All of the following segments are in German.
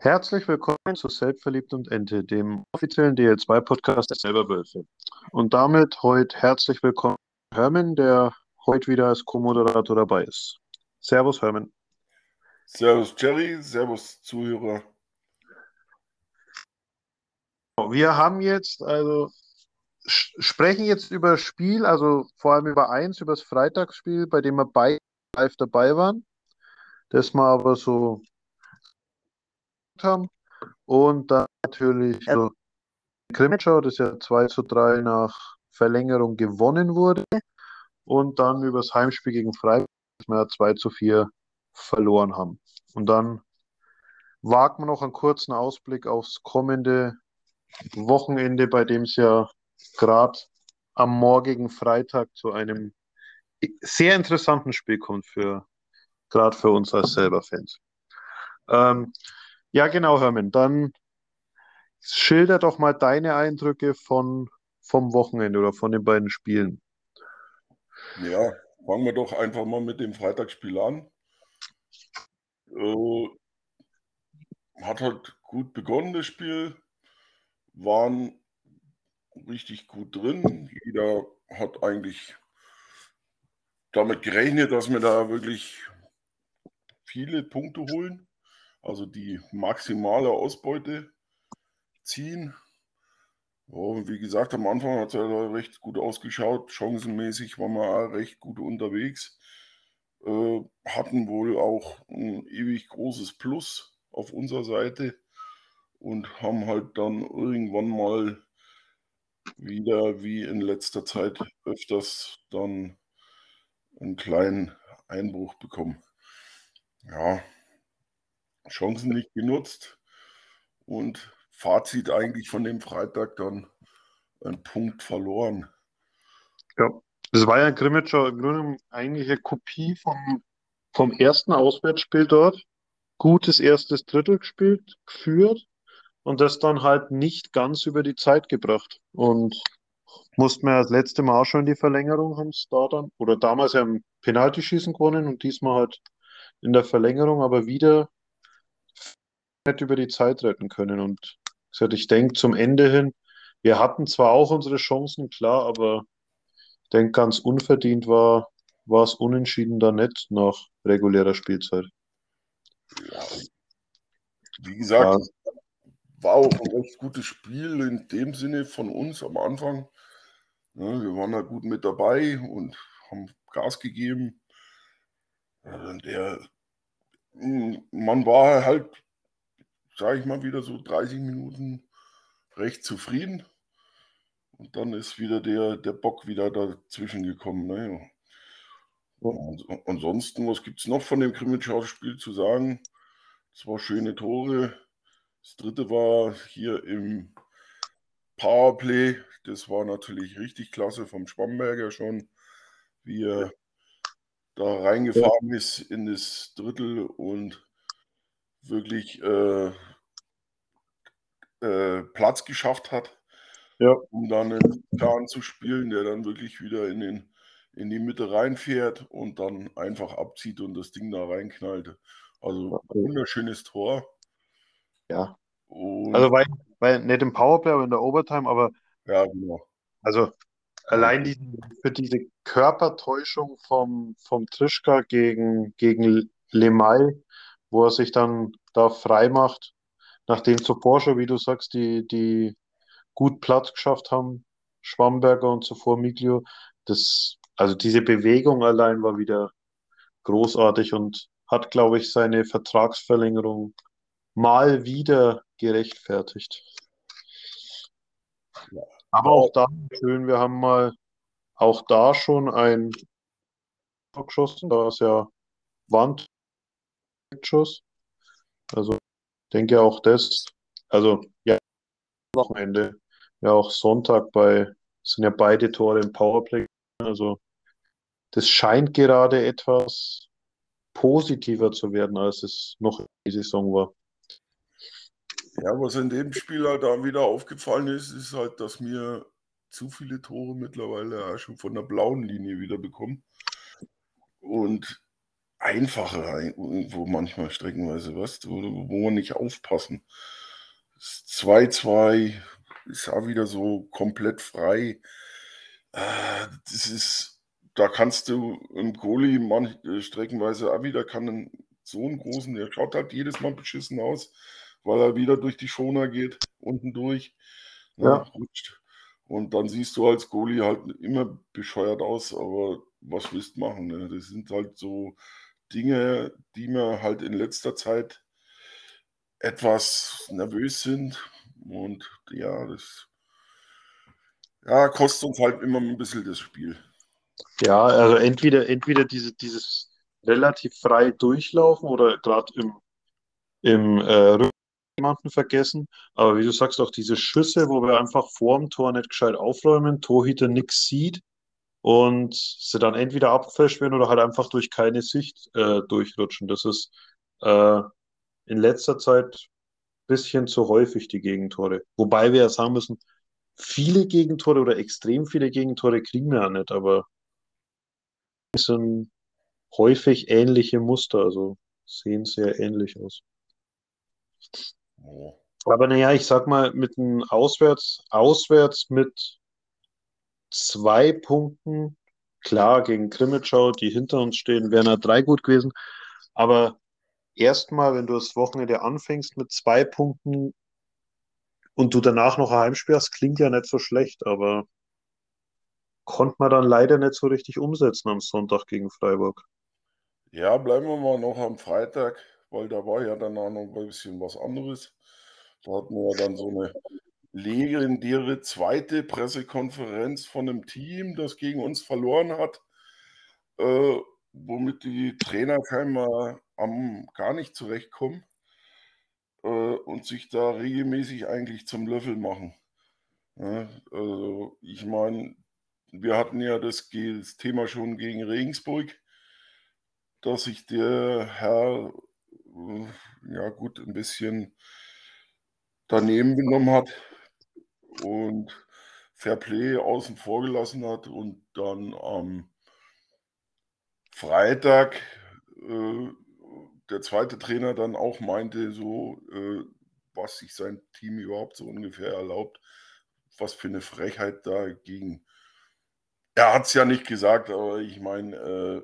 Herzlich willkommen zu Selbstverliebt und Ente, dem offiziellen DL2-Podcast der Selberwölfe. Und damit heute herzlich willkommen Hermann, der heute wieder als Co-Moderator dabei ist. Servus, Hermann. Servus, Jerry. Servus, Zuhörer. Wir haben jetzt, also sprechen jetzt über das Spiel, also vor allem über eins, über das Freitagsspiel, bei dem wir beide live dabei waren. Das mal aber so haben. Und dann natürlich so Grimmitschau, das ja 2 zu 3 nach Verlängerung gewonnen wurde. Und dann über das Heimspiel gegen Freiburg, das wir ja 2 zu 4 verloren haben. Und dann wagt man noch einen kurzen Ausblick aufs kommende Wochenende, bei dem es ja gerade am morgigen Freitag zu einem sehr interessanten Spiel kommt für gerade für uns als selber Fans. Ähm, ja, genau, Hermann. Dann schilder doch mal deine Eindrücke von, vom Wochenende oder von den beiden Spielen. Ja, fangen wir doch einfach mal mit dem Freitagsspiel an. Äh, hat halt gut begonnen, das Spiel. Waren richtig gut drin. Jeder hat eigentlich damit gerechnet, dass wir da wirklich viele Punkte holen also die maximale Ausbeute ziehen. Ja, wie gesagt, am Anfang hat es ja recht gut ausgeschaut. Chancenmäßig waren wir recht gut unterwegs. Äh, hatten wohl auch ein ewig großes Plus auf unserer Seite und haben halt dann irgendwann mal wieder, wie in letzter Zeit öfters, dann einen kleinen Einbruch bekommen. Ja, Chancen nicht genutzt und Fazit eigentlich von dem Freitag dann ein Punkt verloren. Ja, das war ja Grimmitschau im Grunde eigentlich eine Kopie vom, vom ersten Auswärtsspiel dort. Gutes erstes Drittel gespielt, geführt und das dann halt nicht ganz über die Zeit gebracht. Und mussten wir das letzte Mal auch schon in die Verlängerung, haben da dann, oder damals ja im Penaltyschießen gewonnen und diesmal halt in der Verlängerung, aber wieder nicht über die Zeit retten können. Und gesagt, ich denke zum Ende hin, wir hatten zwar auch unsere Chancen, klar, aber ich denke, ganz unverdient war, war es unentschieden da nicht nach regulärer Spielzeit. Ja, wie gesagt, ja. war auch ein recht gutes Spiel in dem Sinne von uns am Anfang. Ja, wir waren da gut mit dabei und haben Gas gegeben. Der, man war halt sage ich mal, wieder so 30 Minuten recht zufrieden. Und dann ist wieder der, der Bock wieder dazwischen gekommen. Ne? Und ansonsten, was gibt es noch von dem Krimitschau-Spiel zu sagen? Es war schöne Tore. Das dritte war hier im Powerplay. Das war natürlich richtig klasse vom Schwamberger schon, wie er da reingefahren ist in das Drittel und wirklich äh, äh, Platz geschafft hat, ja. um dann einen Plan zu spielen, der dann wirklich wieder in, den, in die Mitte reinfährt und dann einfach abzieht und das Ding da reinknallt. Also wunderschönes Tor. Ja. Und also weil, weil nicht im Powerplay, aber in der Overtime, aber ja, genau. Also allein die, für diese Körpertäuschung vom, vom Trischka gegen, gegen Lemay, wo er sich dann da frei macht, nachdem zuvor schon, wie du sagst, die, die gut Platz geschafft haben, Schwamberger und zuvor Miglio, das, also diese Bewegung allein war wieder großartig und hat, glaube ich, seine Vertragsverlängerung mal wieder gerechtfertigt. Ja. Aber auch da schön, wir haben mal auch da schon ein geschossen, da ist ja Wandschuss. Also denke auch das, also ja, Wochenende, ja auch Sonntag bei, sind ja beide Tore im Powerplay. Also das scheint gerade etwas positiver zu werden, als es noch die Saison war. Ja, was in dem Spiel halt da wieder aufgefallen ist, ist halt, dass mir zu viele Tore mittlerweile schon von der blauen Linie wieder bekommen. Und einfacher irgendwo manchmal streckenweise, was, wo, wo man nicht aufpassen. 2-2 ist auch wieder so komplett frei. Äh, das ist, da kannst du im Goalie manch, äh, streckenweise auch wieder kann so einen großen, der schaut halt jedes Mal beschissen aus, weil er wieder durch die Schoner geht, unten durch. Ne, ja. rutscht. Und dann siehst du als Goalie halt immer bescheuert aus, aber was willst du machen? Ne? Das sind halt so Dinge, die mir halt in letzter Zeit etwas nervös sind. Und ja, das ja, kostet uns halt immer ein bisschen das Spiel. Ja, also entweder, entweder diese, dieses relativ frei durchlaufen oder gerade im, im äh, jemanden vergessen. Aber wie du sagst, auch diese Schüsse, wo wir einfach vorm Tor nicht gescheit aufräumen, Torhüter nichts sieht und sie dann entweder abgefälscht werden oder halt einfach durch keine Sicht äh, durchrutschen. Das ist äh, in letzter Zeit ein bisschen zu häufig, die Gegentore. Wobei wir ja sagen müssen, viele Gegentore oder extrem viele Gegentore kriegen wir ja nicht, aber es sind häufig ähnliche Muster, also sehen sehr ähnlich aus. Aber naja, ich sag mal, mit einem Auswärts, auswärts mit zwei Punkten, klar, gegen Krimitschau, die hinter uns stehen, wären ja drei gut gewesen. Aber erstmal, wenn du das Wochenende anfängst mit zwei Punkten und du danach noch ein Heimspiel hast, klingt ja nicht so schlecht, aber konnte man dann leider nicht so richtig umsetzen am Sonntag gegen Freiburg. Ja, bleiben wir mal noch am Freitag weil da war ja dann auch noch ein bisschen was anderes. Da hatten wir dann so eine legendäre zweite Pressekonferenz von einem Team, das gegen uns verloren hat, äh, womit die Trainer scheinbar am, gar nicht zurechtkommen äh, und sich da regelmäßig eigentlich zum Löffel machen. Ja, also ich meine, wir hatten ja das, das Thema schon gegen Regensburg, dass sich der Herr ja gut, ein bisschen daneben genommen hat und Fairplay außen vor gelassen hat und dann am Freitag äh, der zweite Trainer dann auch meinte, so äh, was sich sein Team überhaupt so ungefähr erlaubt, was für eine Frechheit dagegen. Er hat es ja nicht gesagt, aber ich meine, äh,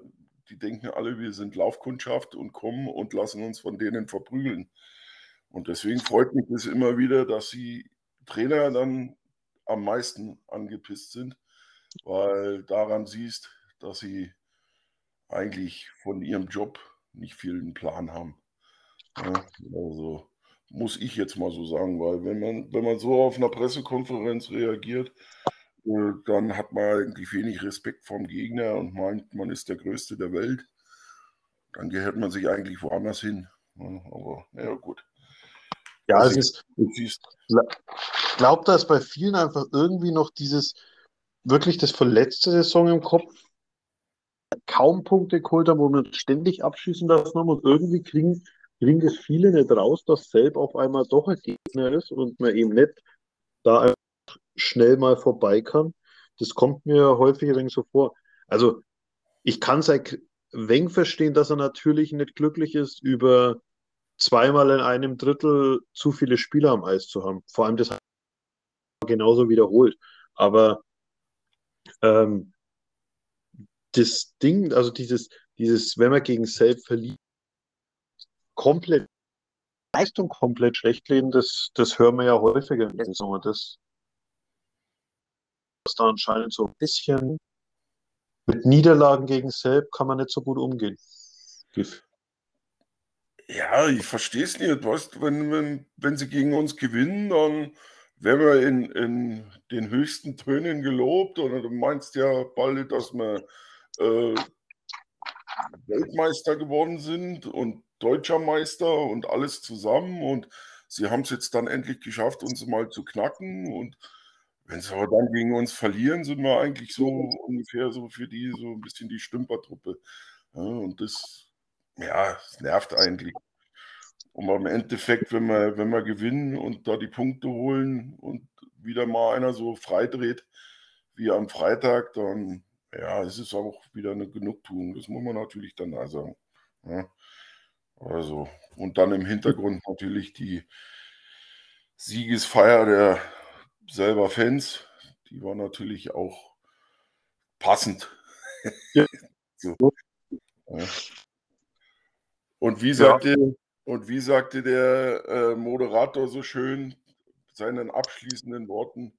die denken alle, wir sind Laufkundschaft und kommen und lassen uns von denen verprügeln. Und deswegen freut mich es immer wieder, dass die Trainer dann am meisten angepisst sind, weil daran siehst, dass sie eigentlich von ihrem Job nicht viel einen Plan haben. Ja, also muss ich jetzt mal so sagen, weil wenn man, wenn man so auf einer Pressekonferenz reagiert, äh, dann hat man eigentlich wenig Respekt vom Gegner und meint, man ist der Größte der Welt. Dann gehört man sich eigentlich woanders hin. Aber naja, gut. Ja, es ist. Ich glaube, da ist bei vielen einfach irgendwie noch dieses, wirklich das verletzte Saison im Kopf. Kaum Punkte geholt haben, wo man ständig abschießen lassen haben und irgendwie kriegen, kriegen das viele nicht raus, dass selbst auf einmal doch ein Gegner ist und man eben nicht da schnell mal vorbei kann. Das kommt mir häufig ein wenig so vor. Also ich kann es ein wenig verstehen, dass er natürlich nicht glücklich ist, über zweimal in einem Drittel zu viele Spieler am Eis zu haben. Vor allem das hat genauso wiederholt. Aber ähm, das Ding, also dieses, dieses, wenn man gegen Selb verliert, komplett Leistung komplett schlecht reden, das, das hören wir ja häufiger in der Saison. Das, dass da anscheinend so ein bisschen mit Niederlagen gegen Selb kann man nicht so gut umgehen. Ja, ich verstehe es nicht. Weißt, wenn, wenn, wenn sie gegen uns gewinnen, dann werden wir in, in den höchsten Tönen gelobt. Oder du meinst ja bald, dass wir äh, Weltmeister geworden sind und deutscher Meister und alles zusammen. Und sie haben es jetzt dann endlich geschafft, uns mal zu knacken. Und wenn sie aber dann gegen uns verlieren, sind wir eigentlich so ungefähr so für die so ein bisschen die Stümpertruppe. Ja, und das, ja, das nervt eigentlich. Und im Endeffekt, wenn wir, wenn wir gewinnen und da die Punkte holen und wieder mal einer so freidreht wie am Freitag, dann ja, es ist auch wieder eine Genugtuung. Das muss man natürlich dann da sagen. Ja. Also, und dann im Hintergrund natürlich die Siegesfeier der selber Fans, die war natürlich auch passend. Ja. so. ja. Und wie sagte, ja. und wie sagte der äh, Moderator so schön seinen abschließenden Worten,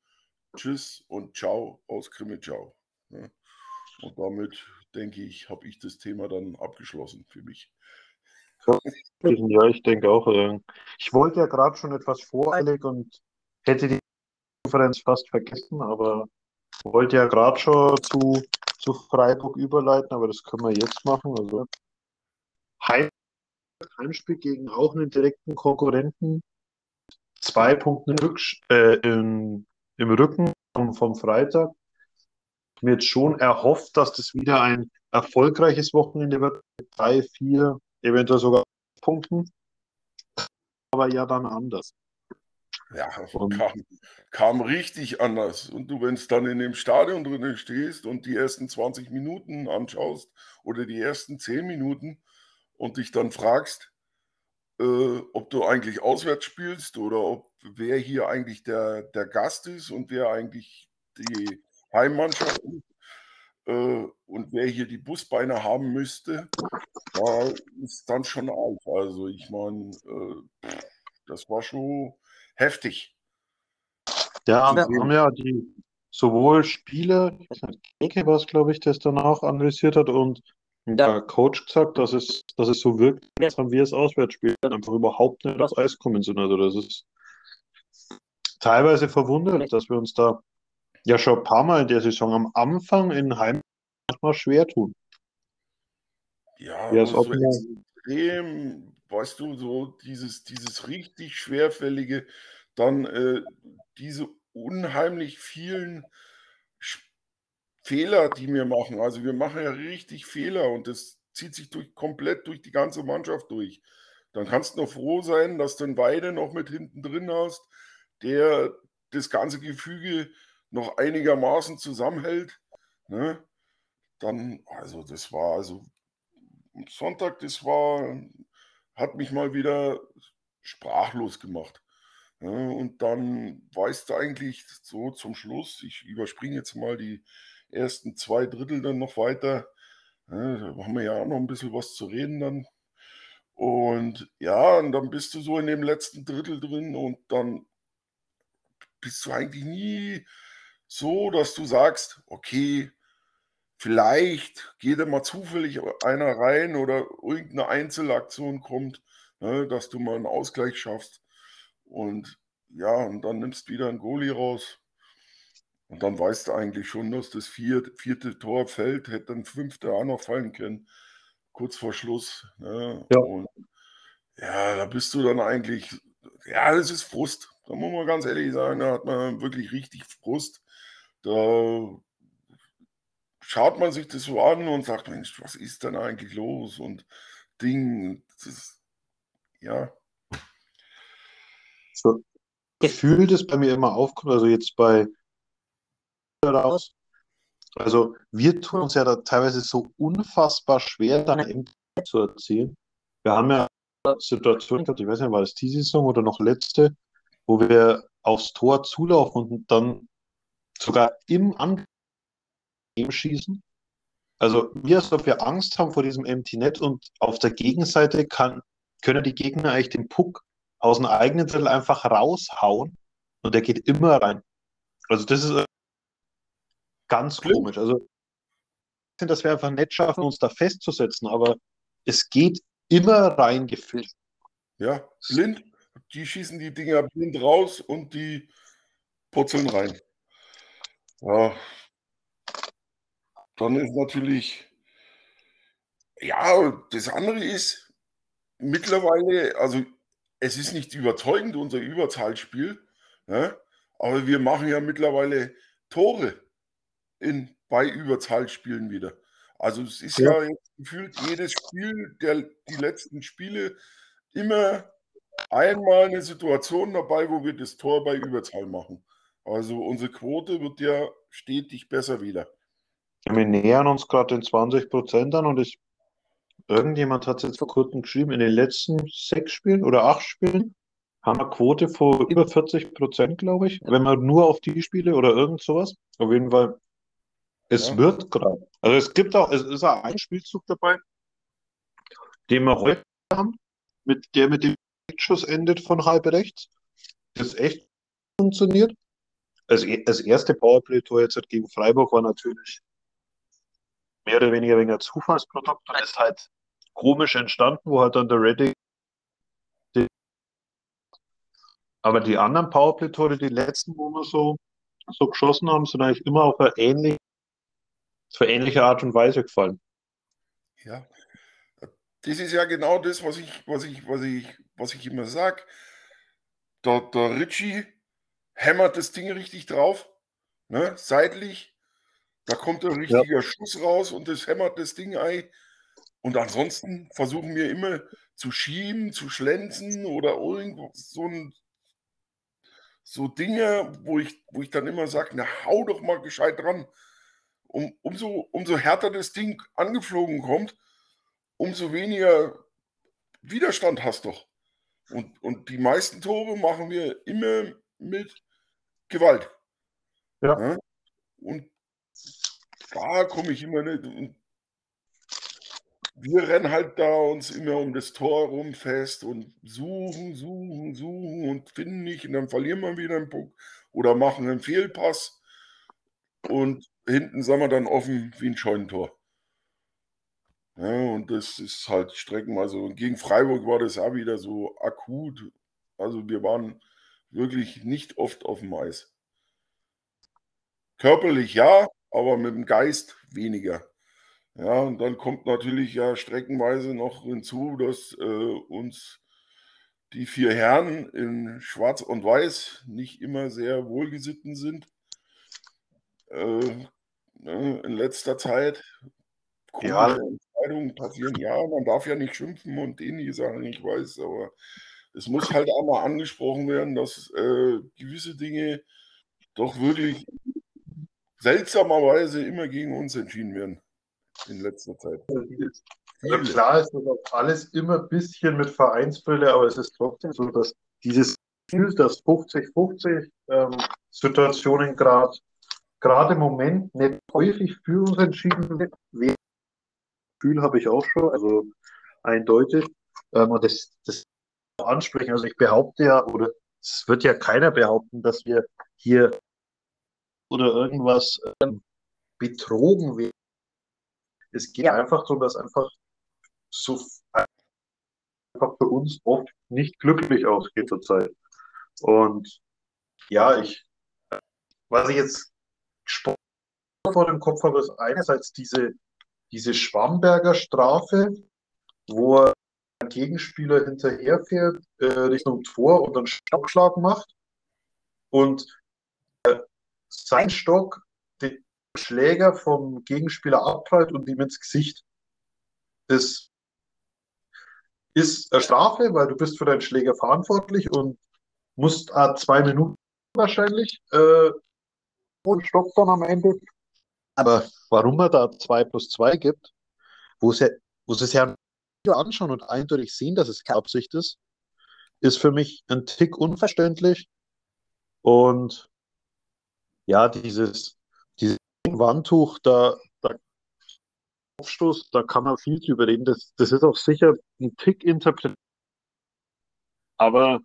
Tschüss und Ciao aus Krimitschau. Ja. Und damit denke ich, habe ich das Thema dann abgeschlossen für mich. Ja, ich denke auch. Äh, ich wollte ja gerade schon etwas voreilig und hätte die Konferenz fast vergessen, aber wollte ja gerade schon zu, zu Freiburg überleiten, aber das können wir jetzt machen. Also Heim, Heimspiel gegen auch einen direkten Konkurrenten. Zwei Punkte äh, im, im Rücken vom, vom Freitag. Mir jetzt schon erhofft, dass das wieder ein erfolgreiches Wochenende wird. Drei, vier, eventuell sogar Punkten. Aber ja dann anders. Ja, kam, kam richtig anders. Und du, wenn es dann in dem Stadion drin stehst und die ersten 20 Minuten anschaust oder die ersten 10 Minuten und dich dann fragst, äh, ob du eigentlich auswärts spielst oder ob wer hier eigentlich der, der Gast ist und wer eigentlich die Heimmannschaft ist äh, und wer hier die Busbeine haben müsste, da ist dann schon auf. Also ich meine, äh, das war schon heftig. Ja, wir haben ja die sowohl Spiele, Ecke war es, glaube ich, das danach analysiert hat und der Coach gesagt, dass es, dass es so wirkt, als haben wir es Auswärtsspiel einfach überhaupt nicht aufs Eis kommen sind. Also das ist teilweise verwundert, dass wir uns da ja schon ein paar Mal in der Saison am Anfang in Heim manchmal schwer tun. Ja, ja so extrem, weißt du, so dieses, dieses richtig schwerfällige, dann äh, diese unheimlich vielen Fehler, die wir machen. Also wir machen ja richtig Fehler und das zieht sich durch, komplett durch die ganze Mannschaft durch. Dann kannst du noch froh sein, dass du einen Weide noch mit hinten drin hast, der das ganze Gefüge noch einigermaßen zusammenhält. Ne? Dann, also das war also Sonntag, das war, hat mich mal wieder sprachlos gemacht. Ja, und dann weißt du eigentlich so zum Schluss, ich überspringe jetzt mal die ersten zwei Drittel dann noch weiter. Da haben wir ja auch noch ein bisschen was zu reden dann. Und ja, und dann bist du so in dem letzten Drittel drin und dann bist du eigentlich nie so, dass du sagst, okay, vielleicht geht da mal zufällig einer rein oder irgendeine Einzelaktion kommt, ne, dass du mal einen Ausgleich schaffst. Und ja, und dann nimmst du wieder einen Goalie raus. Und dann weißt du eigentlich schon, dass das vierte, vierte Tor fällt, hätte ein fünfter auch noch fallen können, kurz vor Schluss. Ne? Ja. Und ja, da bist du dann eigentlich, ja, das ist Frust. Da muss man ganz ehrlich sagen, da hat man wirklich richtig Frust. Da schaut man sich das so an und sagt, Mensch, was ist denn eigentlich los? Und Ding, das, ja. So, Gefühl, das bei mir immer aufkommt, also jetzt bei raus. Also wir tun uns ja da teilweise so unfassbar schwer, dann eben zu erzielen. Wir haben ja Situationen gehabt, ich weiß nicht, war das diese Saison oder noch letzte, wo wir aufs Tor zulaufen und dann sogar im Angriff schießen. Also wir, als ob wir Angst haben vor diesem Empty Net und auf der Gegenseite kann, können die Gegner eigentlich den Puck aus dem eigenen Drittel einfach raushauen und der geht immer rein. Also das ist Ganz Blind. komisch. Also, dass wir einfach nicht schaffen, uns da festzusetzen, aber es geht immer reingefüllt. Ja, blind. Die schießen die Dinger blind raus und die purzeln rein. Ja. Dann ist natürlich, ja, das andere ist mittlerweile, also es ist nicht überzeugend, unser Überzahlspiel, ne? aber wir machen ja mittlerweile Tore in, bei Überzahlspielen wieder. Also es ist ja, ja gefühlt jedes Spiel, der, die letzten Spiele, immer einmal eine Situation dabei, wo wir das Tor bei Überzahl machen. Also unsere Quote wird ja stetig besser wieder. Wir nähern uns gerade den 20 Prozent an und ich irgendjemand hat es jetzt vor kurzem geschrieben, in den letzten sechs Spielen oder acht Spielen haben wir Quote vor über 40 Prozent, glaube ich, wenn man nur auf die Spiele oder irgend sowas. Auf jeden Fall, es Ja. wird gerade. Also es gibt auch, es ist auch ein Spielzug dabei, den wir heute haben, mit der mit dem Schuss endet von halb rechts. Das echt funktioniert. E- das erste Powerplay-Tor jetzt halt gegen Freiburg war natürlich mehr oder weniger wegen ein Zufallsprodukt und ist halt komisch entstanden, wo halt dann der Redding. Aber die anderen Powerplay-Tore, die letzten, wo wir so, so geschossen haben, sind eigentlich immer auf eine ähnliche, eine ähnliche Art und Weise gefallen. Ja. Das ist ja genau das, was ich, was ich, was ich, was ich immer sage. Der, der Ritchie hämmert das Ding richtig drauf, ne? seitlich. Da kommt ein richtiger Schuss raus und das hämmert das Ding ein. Und ansonsten versuchen wir immer zu schieben, zu schlenzen oder irgendwo so, ein, so Dinge, wo ich, wo ich dann immer sage, na hau doch mal gescheit dran. Um, umso, umso härter das Ding angeflogen kommt, umso weniger Widerstand hast doch. Und, und die meisten Tore machen wir immer mit Gewalt. Ja. Ja? Und da komme ich immer nicht. Und wir rennen halt da uns immer um das Tor rum fest und suchen, suchen, suchen und finden nicht. Und dann verlieren wir wieder einen Puck oder machen einen Fehlpass. Und hinten sind wir dann offen wie ein Scheunentor. Ja, und das ist halt streckenweise. Und gegen Freiburg war das auch wieder so akut. Also wir waren wirklich nicht oft auf dem Eis. Körperlich ja, aber mit dem Geist weniger. Ja, und dann kommt natürlich ja streckenweise noch hinzu, dass äh, uns die vier Herren in Schwarz und Weiß nicht immer sehr wohlgesitten sind. Äh, ne, in letzter Zeit komische Ja. Entscheidungen passieren. Ja, man darf ja nicht schimpfen und ähnliche Sachen, ich weiß, aber es muss halt einmal angesprochen werden, dass äh, gewisse Dinge doch wirklich seltsamerweise immer gegen uns entschieden werden in letzter Zeit. Viele. klar ist das auch alles immer ein bisschen mit Vereinsbrille, aber es ist trotzdem so, dass dieses Gefühl, dass 50-50 ähm, Situationen gerade gerade im Moment nicht häufig für uns entschieden wird. Das Gefühl habe ich auch schon, also eindeutig. Ähm, und das, das ansprechen. Also ich behaupte ja, oder es wird ja keiner behaupten, dass wir hier oder irgendwas ähm, betrogen werden. Es geht einfach darum, dass einfach so einfach für uns oft nicht glücklich ausgeht zurzeit. Und ja, ich, was ich jetzt vor dem Kopf habe, ist einerseits diese, diese Schwamberger Strafe, wo ein Gegenspieler hinterherfährt äh, Richtung Tor und dann Stockschlag macht und äh, sein Stock den Schläger vom Gegenspieler abprallt und ihm ins Gesicht. Das ist eine Strafe, weil du bist für deinen Schläger verantwortlich und musst äh, zwei Minuten wahrscheinlich äh, und Stock dann am Ende. Aber warum er da zwei plus zwei gibt, wo es ja, wo sie es ja anschauen und eindeutig sehen, dass es keine Absicht ist, ist für mich ein Tick unverständlich. Und ja, dieses, dieses Wandtuch, da, da Aufstoß, da kann man viel drüber reden. Das, das ist auch sicher ein Tick interpretiert. Aber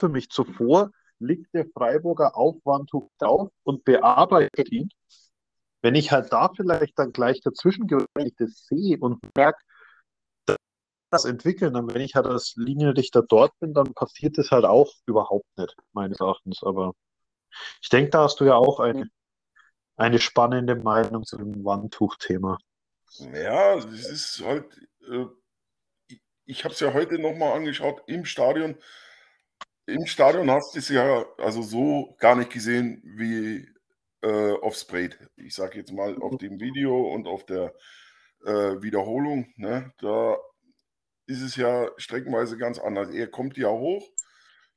für mich zuvor liegt der Freiburger Aufwandtuch drauf und bearbeitet ihn. Wenn ich halt da vielleicht dann gleich dazwischen wenn ich das sehe und merke, das entwickeln, dann wenn ich halt als Linienrichter dort bin, dann passiert das halt auch überhaupt nicht, meines Erachtens. Aber ich denke, da hast du ja auch eine, eine spannende Meinung zu dem Wandtuch-Thema. Ja, es ist halt, äh, ich, ich habe es ja heute nochmal angeschaut im Stadion. Im Stadion hast du es ja also so gar nicht gesehen wie äh, auf Sprayed. Ich sage jetzt mal auf dem Video und auf der äh, Wiederholung. Ne, da ist es ja streckenweise ganz anders. Er kommt ja hoch,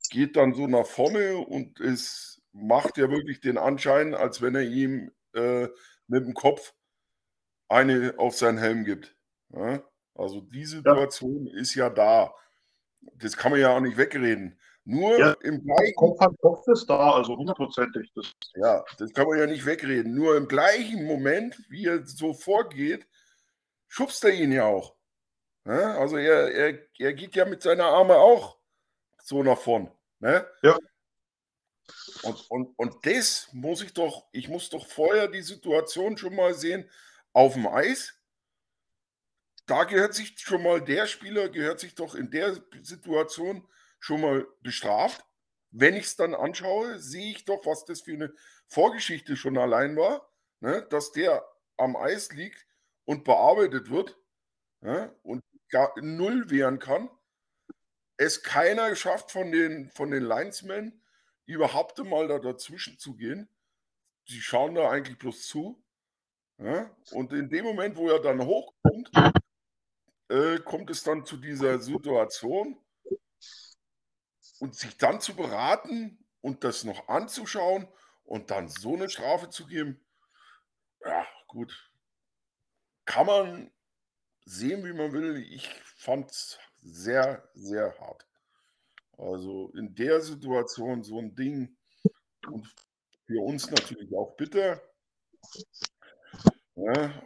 geht dann so nach vorne und es macht ja wirklich den Anschein, als wenn er ihm äh, mit dem Kopf eine auf seinen Helm gibt. Ja? Also die Situation ja. ist ja da. Das kann man ja auch nicht wegreden. Nur ja, im gleichen. Kopf an Kopf ist da, also hundertprozentig. Das ja, das kann man ja nicht wegreden. Nur im gleichen Moment, wie er so vorgeht, schubst er ihn ja auch. Ja, also er, er, er geht ja mit seiner Arme auch so nach vorn. Ne? Ja. Und, und, und das muss ich doch, ich muss doch vorher die Situation schon mal sehen auf dem Eis. Da gehört sich schon mal, der Spieler gehört sich doch in der Situation schon mal bestraft. Wenn ich es dann anschaue, sehe ich doch, was das für eine Vorgeschichte schon allein war, ne? dass der am Eis liegt und bearbeitet wird ne? und gar null wehren kann. Es keiner schafft von den, von den Linesmen überhaupt mal da dazwischen zu gehen. Die schauen da eigentlich bloß zu. Ja? Und in dem Moment, wo er dann hochkommt, äh, kommt es dann zu dieser Situation, und sich dann zu beraten und das noch anzuschauen und dann so eine Strafe zu geben, ja, gut. Kann man sehen, wie man will. Ich fand es sehr, sehr hart. Also in der Situation so ein Ding und für uns natürlich auch bitter. Ja,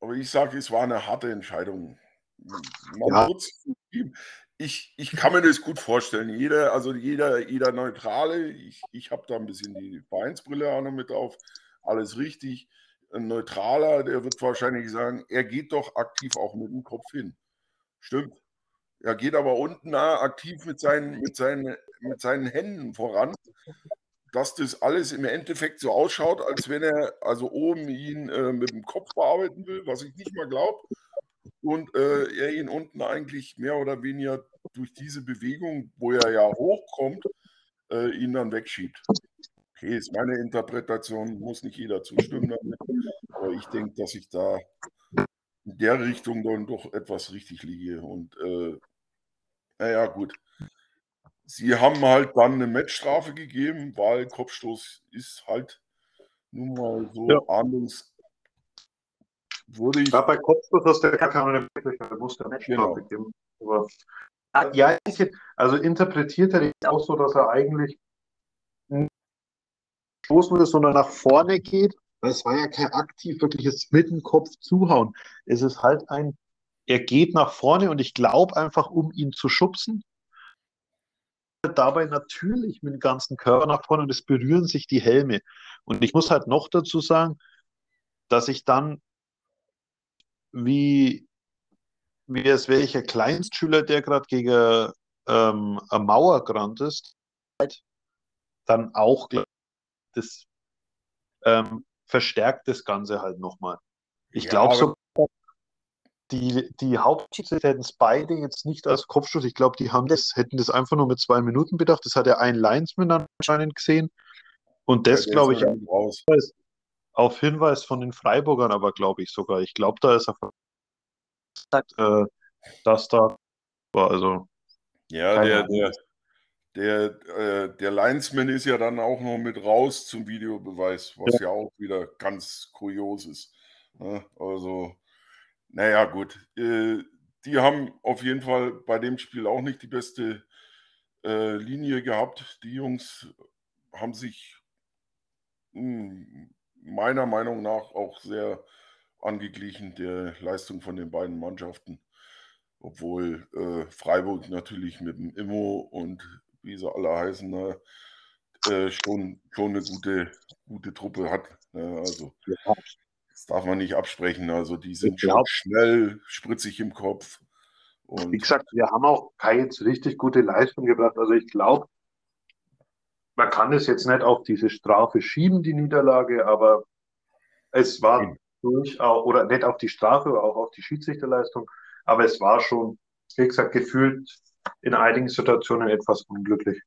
aber ich sage, es war eine harte Entscheidung. Man ja. Ich, ich kann mir das gut vorstellen. Jeder, also jeder, jeder Neutrale, ich, ich habe da ein bisschen die Vereinsbrille auch noch mit auf, alles richtig. Ein Neutraler, der wird wahrscheinlich sagen, er geht doch aktiv auch mit dem Kopf hin. Stimmt. Er geht aber unten aktiv mit seinen, mit, seinen, mit seinen Händen voran, dass das alles im Endeffekt so ausschaut, als wenn er also oben ihn äh, mit dem Kopf bearbeiten will, was ich nicht mal glaube und äh, er ihn unten eigentlich mehr oder weniger durch diese Bewegung, wo er ja hochkommt, äh, ihn dann wegschiebt. Okay, ist meine Interpretation, muss nicht jeder zustimmen damit, aber ich denke, dass ich da in der Richtung dann doch etwas richtig liege. Und äh, naja, gut. Sie haben halt dann eine Matchstrafe gegeben, weil Kopfstoß ist halt nun mal so ja. ahnungs wurde ich. Ja, bei Kopfschuss hast du gar keine Möglichkeit, muss der genau. geben. Aber, ah, ja, also interpretiert er auch so, dass er eigentlich nicht stoßen ist, sondern nach vorne geht. Es war ja kein aktiv wirkliches mit dem Kopf zuhauen. Es ist halt ein, er geht nach vorne und ich glaube einfach, um ihn zu schubsen, dabei natürlich mit dem ganzen Körper nach vorne und es berühren sich die Helme. Und ich muss halt noch dazu sagen, dass ich dann wie, wie es welcher Kleinstschüler, der gerade gegen ähm, eine Mauer gerannt ist, dann auch das ähm, verstärkt das Ganze halt nochmal. Ich ja, glaube so, die, die Hauptschütze hätten es beide jetzt nicht als Kopfschuss. Ich glaube, die haben das, hätten das einfach nur mit zwei Minuten bedacht. Das hat ja ein Linesman anscheinend gesehen. Und das, ja, glaube ich, raus auf Hinweis von den Freiburgern, aber glaube ich sogar. Ich glaube, da ist er gesagt, äh, dass da war. Also, ja, der, der, der, äh, der Linesman ist ja dann auch noch mit raus zum Videobeweis, was ja, ja auch wieder ganz kurios ist. Ne? Also, naja, gut. Äh, die haben auf jeden Fall bei dem Spiel auch nicht die beste äh, Linie gehabt. Die Jungs haben sich mh, hm, meiner Meinung nach auch sehr angeglichen der Leistung von den beiden Mannschaften. Obwohl äh, Freiburg natürlich mit dem Immo und wie sie alle heißen, ne, äh, schon, schon eine gute, gute Truppe hat. Ne? Also das darf man nicht absprechen. Also die sind schon schnell, spritzig im Kopf. Und wie gesagt, wir haben auch keine jetzt richtig gute Leistung gebracht. Also ich glaube, man kann es jetzt nicht auf diese Strafe schieben, die Niederlage, aber es war mhm. durchaus, oder nicht auf die Strafe, auch auf die Schiedsrichterleistung, aber es war schon, wie gesagt, gefühlt in einigen Situationen etwas unglücklich.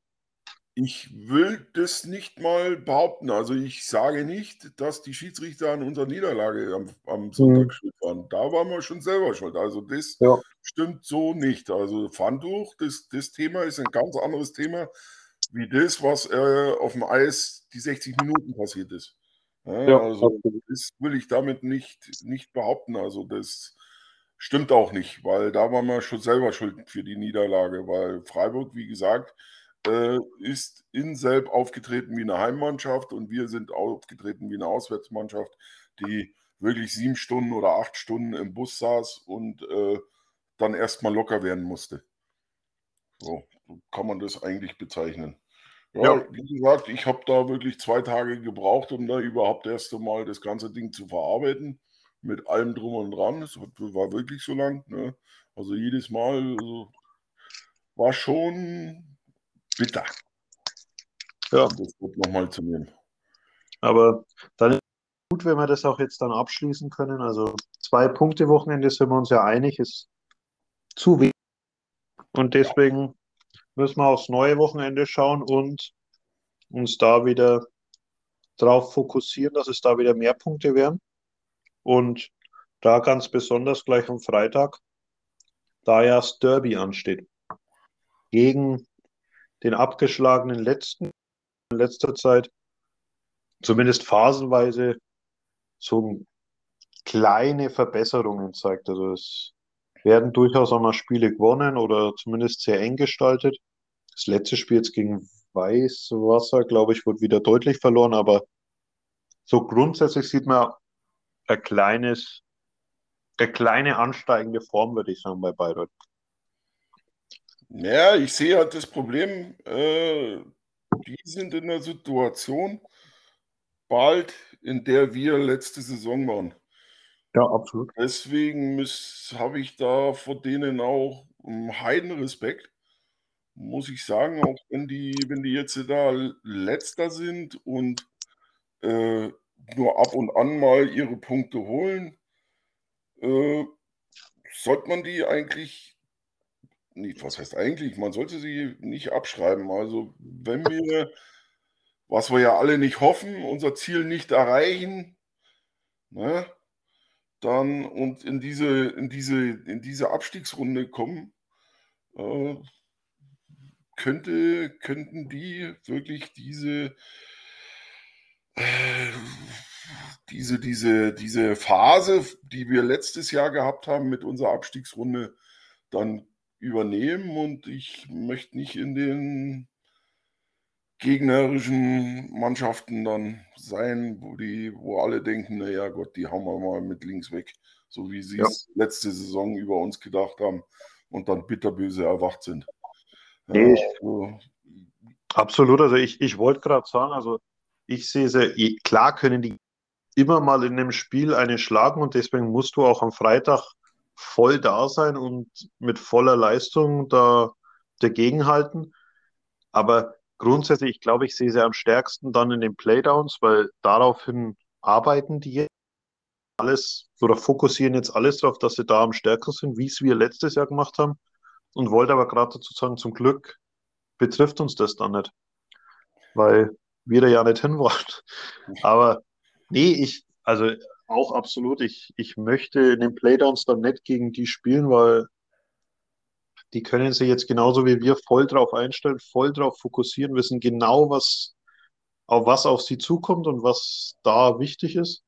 Ich will das nicht mal behaupten. Also ich sage nicht, dass die Schiedsrichter an unserer Niederlage am, am Sonntag mhm. schuld waren. Da waren wir schon selber schuld. Also das ja. stimmt so nicht. Also Pfandtuch, das, das Thema ist ein ganz anderes Thema wie das, was äh, auf dem Eis die 60 Minuten passiert ist. Ja, ja, also das will ich damit nicht, nicht behaupten. Also das stimmt auch nicht, weil da waren wir schon selber schuld für die Niederlage, weil Freiburg, wie gesagt, äh, ist in Selb aufgetreten wie eine Heimmannschaft und wir sind aufgetreten wie eine Auswärtsmannschaft, die wirklich sieben Stunden oder acht Stunden im Bus saß und äh, dann erstmal locker werden musste. So, so kann man das eigentlich bezeichnen. Ja, ja. wie gesagt, ich habe da wirklich zwei Tage gebraucht, um da überhaupt erst einmal das ganze Ding zu verarbeiten. Mit allem drum und dran. Es war wirklich so lang. Ne? Also jedes Mal also, war schon bitter. Ja. Das wird nochmal zu nehmen. Aber dann ist es gut, wenn wir das auch jetzt dann abschließen können. Also zwei Punkte Wochenende sind wir uns ja einig, ist zu wenig. Und deswegen müssen wir aufs neue Wochenende schauen und uns da wieder darauf fokussieren, dass es da wieder mehr Punkte werden. Und da ganz besonders gleich am Freitag, da ja das Derby ansteht. Gegen den abgeschlagenen letzten in letzter Zeit, zumindest phasenweise, so kleine Verbesserungen zeigt. Also es werden durchaus auch mal Spiele gewonnen oder zumindest sehr eng gestaltet. Das letzte Spiel jetzt gegen Weißwasser, glaube ich, wurde wieder deutlich verloren, aber so grundsätzlich sieht man ein kleines, eine kleine ansteigende Form, würde ich sagen, bei Bayreuth. Ja, ich sehe halt das Problem, äh, die sind in der Situation bald, in der wir letzte Saison waren. Ja, absolut. Deswegen habe ich da vor denen auch einen Heidenrespekt, muss ich sagen, auch wenn die, wenn die jetzt da letzter sind und äh, nur ab und an mal ihre Punkte holen, äh, sollte man die eigentlich, nicht, was heißt eigentlich, man sollte sie nicht abschreiben. Also wenn wir, was wir ja alle nicht hoffen, unser Ziel nicht erreichen, ne, dann und in diese, in diese, in diese Abstiegsrunde kommen, äh, könnte, könnten die wirklich diese, äh, diese, diese, diese Phase, die wir letztes Jahr gehabt haben mit unserer Abstiegsrunde, dann übernehmen. Und ich möchte nicht in den gegnerischen Mannschaften dann sein, wo die, wo alle denken, naja Gott, die hauen wir mal mit links weg, so wie sie es ja. letzte Saison über uns gedacht haben und dann bitterböse erwacht sind. Nee, ja, also, absolut, also ich, ich wollte gerade sagen, also ich sehe sehr, klar können die immer mal in dem Spiel eine schlagen und deswegen musst du auch am Freitag voll da sein und mit voller Leistung da dagegenhalten. Aber grundsätzlich, ich glaube, ich sehe sie am stärksten dann in den Playdowns, weil daraufhin arbeiten die alles oder fokussieren jetzt alles darauf, dass sie da am stärksten sind, wie es wir letztes Jahr gemacht haben. Und wollte aber gerade dazu sagen, zum Glück betrifft uns das dann nicht, weil wir da ja nicht hin wollen. Aber nee, ich, also auch absolut, ich, ich möchte in den Playdowns dann nicht gegen die spielen, weil die können sich jetzt genauso wie wir voll drauf einstellen, voll drauf fokussieren, wissen genau, was auf was auf sie zukommt und was da wichtig ist.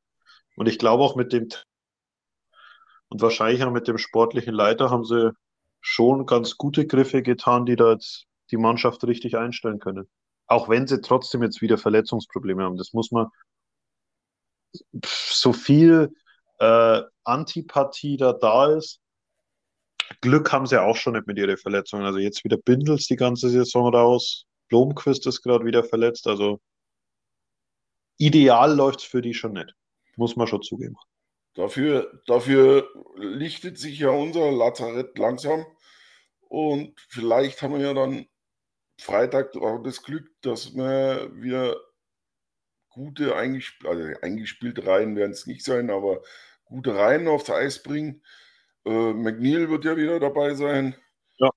Und ich glaube auch mit dem und wahrscheinlich auch mit dem sportlichen Leiter haben sie schon ganz gute Griffe getan, die da jetzt die Mannschaft richtig einstellen können. Auch wenn sie trotzdem jetzt wieder Verletzungsprobleme haben. Das muss man so viel äh, Antipathie da da ist, Glück haben sie auch schon nicht mit ihren Verletzungen. Also jetzt wieder Bindels die ganze Saison raus. Blomquist ist gerade wieder verletzt. Also ideal läuft es für die schon nicht. Muss man schon zugeben. Dafür, dafür lichtet sich ja unser Lazarett langsam. Und vielleicht haben wir ja dann Freitag auch das Glück, dass wir wieder gute eingesp also eingespielte Reihen werden es nicht sein, aber gute Reihen aufs Eis bringen äh, McNeil wird ja wieder dabei sein. Ja.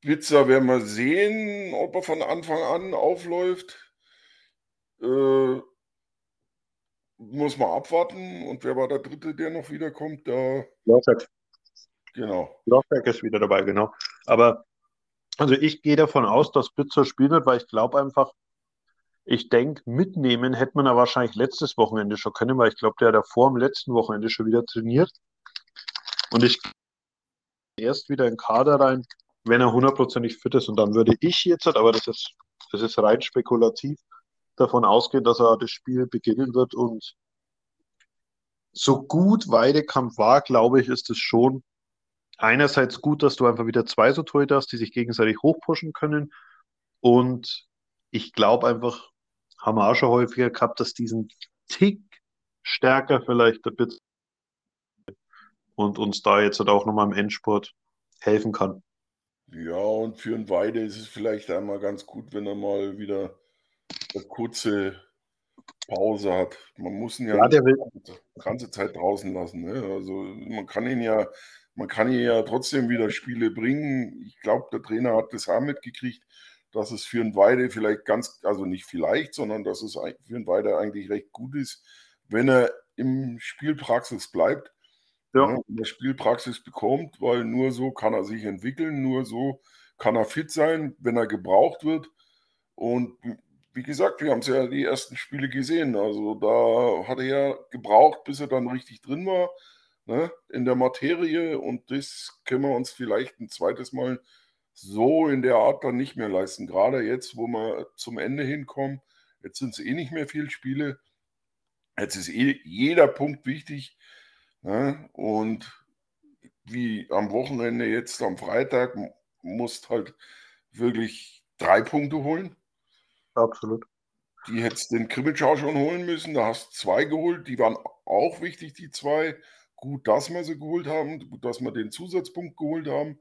Pizza werden wir sehen, ob er von Anfang an aufläuft. Äh, muss man abwarten. Und wer war der Dritte, der noch wiederkommt? Der Laufwerk. Genau. Laufwerk ist wieder dabei, genau. Aber also ich gehe davon aus, dass Pizza spielen wird, weil ich glaube einfach, ich denke, mitnehmen hätte man ja wahrscheinlich letztes Wochenende schon können, weil ich glaube, der hat ja vor dem letzten Wochenende schon wieder trainiert. Und ich erst wieder in den Kader rein, wenn er hundertprozentig fit ist. Und dann würde ich jetzt, aber das ist, das ist rein spekulativ, davon ausgehen, dass er das Spiel beginnen wird. Und so gut Weidekampf war, glaube ich, ist es schon einerseits gut, dass du einfach wieder zwei so Torhüter hast, die sich gegenseitig hochpushen können. Und ich glaube einfach, haben wir auch schon häufiger gehabt, dass diesen Tick stärker vielleicht der Bit und uns da jetzt halt auch nochmal im Endspurt helfen kann. Ja, und für einen Weide ist es vielleicht einmal ganz gut, wenn er mal wieder eine kurze Pause hat. Man muss ihn ja, ja die ganze Zeit draußen lassen. Ne? Also man kann ihn ja, man kann ihn ja trotzdem wieder Spiele bringen. Ich glaube, der Trainer hat das auch mitgekriegt, dass es für einen Weide vielleicht ganz, also nicht vielleicht, sondern dass es für einen Weide eigentlich recht gut ist, wenn er im Spielpraxis bleibt ja. in der Spielpraxis bekommt, weil nur so kann er sich entwickeln, nur so kann er fit sein, wenn er gebraucht wird. Und wie gesagt, wir haben es ja die ersten Spiele gesehen. Also da hat er ja gebraucht, bis er dann richtig drin war ne, in der Materie. Und das können wir uns vielleicht ein zweites Mal so in der Art dann nicht mehr leisten. Gerade jetzt, wo wir zum Ende hinkommen. Jetzt sind es eh nicht mehr viele Spiele. Jetzt ist eh jeder Punkt wichtig. Ne? Und wie am Wochenende jetzt am Freitag musst halt wirklich drei Punkte holen. Absolut. Die hättest den Krimitschau schon holen müssen. Da hast zwei geholt. Die waren auch wichtig, die zwei. Gut, dass wir sie geholt haben. Gut, dass wir den Zusatzpunkt geholt haben.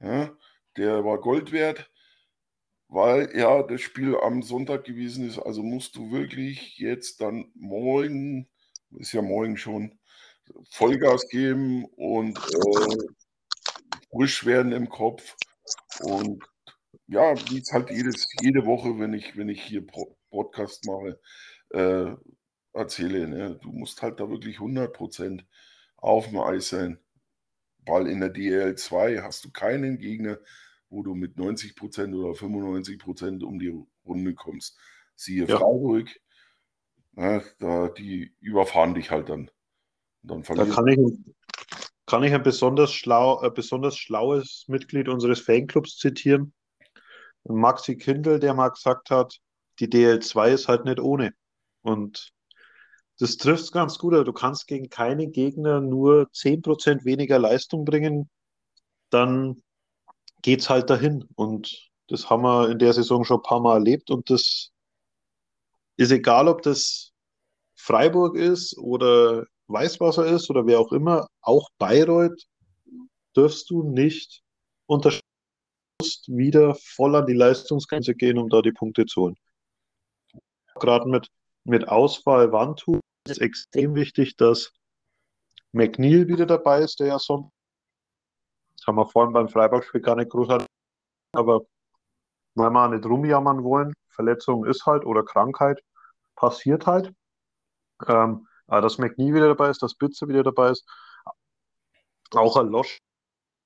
Ja, der war Gold wert, weil ja das Spiel am Sonntag gewesen ist. Also musst du wirklich jetzt dann morgen, ist ja morgen schon, Vollgas geben und äh, frisch werden im Kopf. Und ja, wie es halt jedes, jede Woche, wenn ich, wenn ich hier Podcast mache, äh, erzähle. Ne? Du musst halt da wirklich 100% auf dem Eis sein. Weil in der DL2 hast du keinen Gegner, wo du mit 90% oder 95% um die Runde kommst. Siehe ja. Freiburg, ne? da, die überfahren dich halt dann. Dann da kann ich, kann ich ein besonders, schlau, ein besonders schlaues Mitglied unseres Fanclubs zitieren. Maxi Kindl, der mal gesagt hat, die DL2 ist halt nicht ohne. Und das trifft es ganz gut. Du kannst gegen keine Gegner nur 10% weniger Leistung bringen, dann geht es halt dahin. Und das haben wir in der Saison schon ein paar Mal erlebt. Und das ist egal, ob das Freiburg ist oder Weißwasser ist oder wer auch immer, auch Bayreuth dürfst du nicht unterstützen wieder voll an die Leistungsgrenze gehen, um da die Punkte zu holen. Gerade mit, mit Ausfall Wantu ist extrem wichtig, dass McNeil wieder dabei ist, der ja so. Das haben wir vorhin beim Freiburg-Spiel gar nicht großartig. Aber weil wir nicht rumjammern wollen, Verletzung ist halt oder Krankheit passiert halt. Ähm, dass McNeil wieder dabei ist, dass Bitze wieder dabei ist, auch ein Losch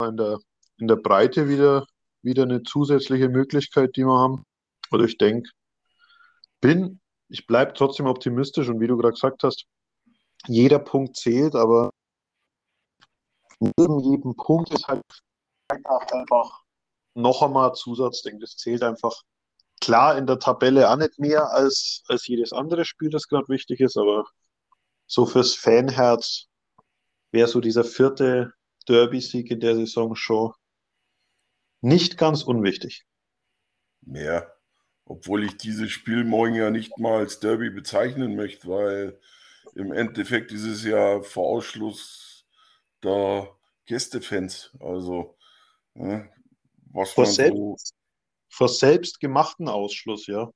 in der, in der Breite wieder wieder eine zusätzliche Möglichkeit, die wir haben. Und ich denke, bin, ich bleibe trotzdem optimistisch und wie du gerade gesagt hast, jeder Punkt zählt, aber neben jedem Punkt ist halt einfach noch einmal Zusatzding. Das zählt einfach klar in der Tabelle auch nicht mehr als, als jedes andere Spiel, das gerade wichtig ist, aber so fürs Fanherz wäre so dieser vierte Derby-Sieg in der Saison schon nicht ganz unwichtig. Ja, obwohl ich dieses Spiel morgen ja nicht mal als Derby bezeichnen möchte, weil im Endeffekt ist es ja vor Ausschluss der Gästefans. Also, ne, was vor, selbst, so vor selbstgemachten Ausschluss, ja.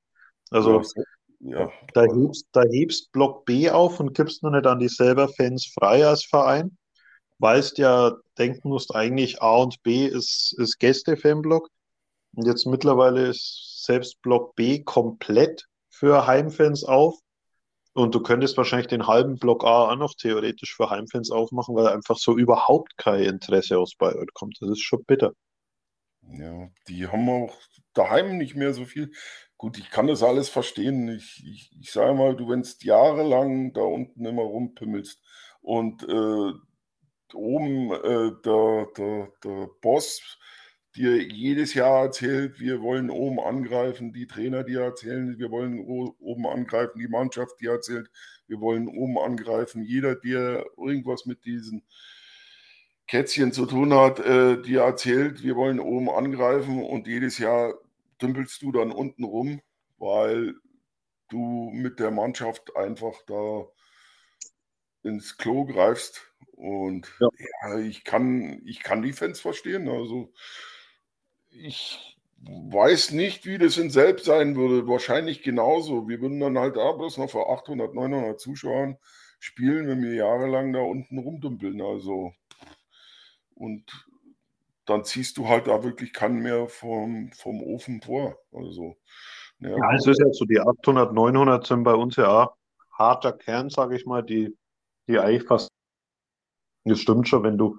Also, ja, da, hebst, da hebst Block B auf und gibst noch nicht an die selber Fans frei als Verein weißt ja, denken musst, eigentlich A und B ist, ist Gäste-Fanblock. Und jetzt mittlerweile ist selbst Block B komplett für Heimfans auf. Und du könntest wahrscheinlich den halben Block A auch noch theoretisch für Heimfans aufmachen, weil einfach so überhaupt kein Interesse aus Bayreuth kommt. Das ist schon bitter. Ja, die haben auch daheim nicht mehr so viel. Gut, ich kann das alles verstehen. Ich, ich, ich sage mal, du, wenn es jahrelang da unten immer rumpimmelst und äh, oben äh, der, der, der Boss dir jedes Jahr erzählt, wir wollen oben angreifen, die Trainer, die erzählen, wir wollen oben angreifen, die Mannschaft, die erzählt, wir wollen oben angreifen, jeder, der irgendwas mit diesen Kätzchen zu tun hat, äh, dir erzählt, wir wollen oben angreifen und jedes Jahr dümpelst du dann unten rum, weil du mit der Mannschaft einfach da ins Klo greifst. Und ja. ja, ich, kann, ich kann die Fans verstehen. Also ich weiß nicht, wie das in Selbst sein würde. Wahrscheinlich genauso. Wir würden dann halt auch bloß noch vor 800, 900 Zuschauern spielen, wenn wir jahrelang da unten rumdümpeln. Also und dann ziehst du halt da wirklich keinen mehr vom, vom Ofen vor. Also, ja, ja es ist ja so, die 800, 900 sind bei uns ja auch harter Kern, sage ich mal, die, die eigentlich fast. Das stimmt schon, wenn du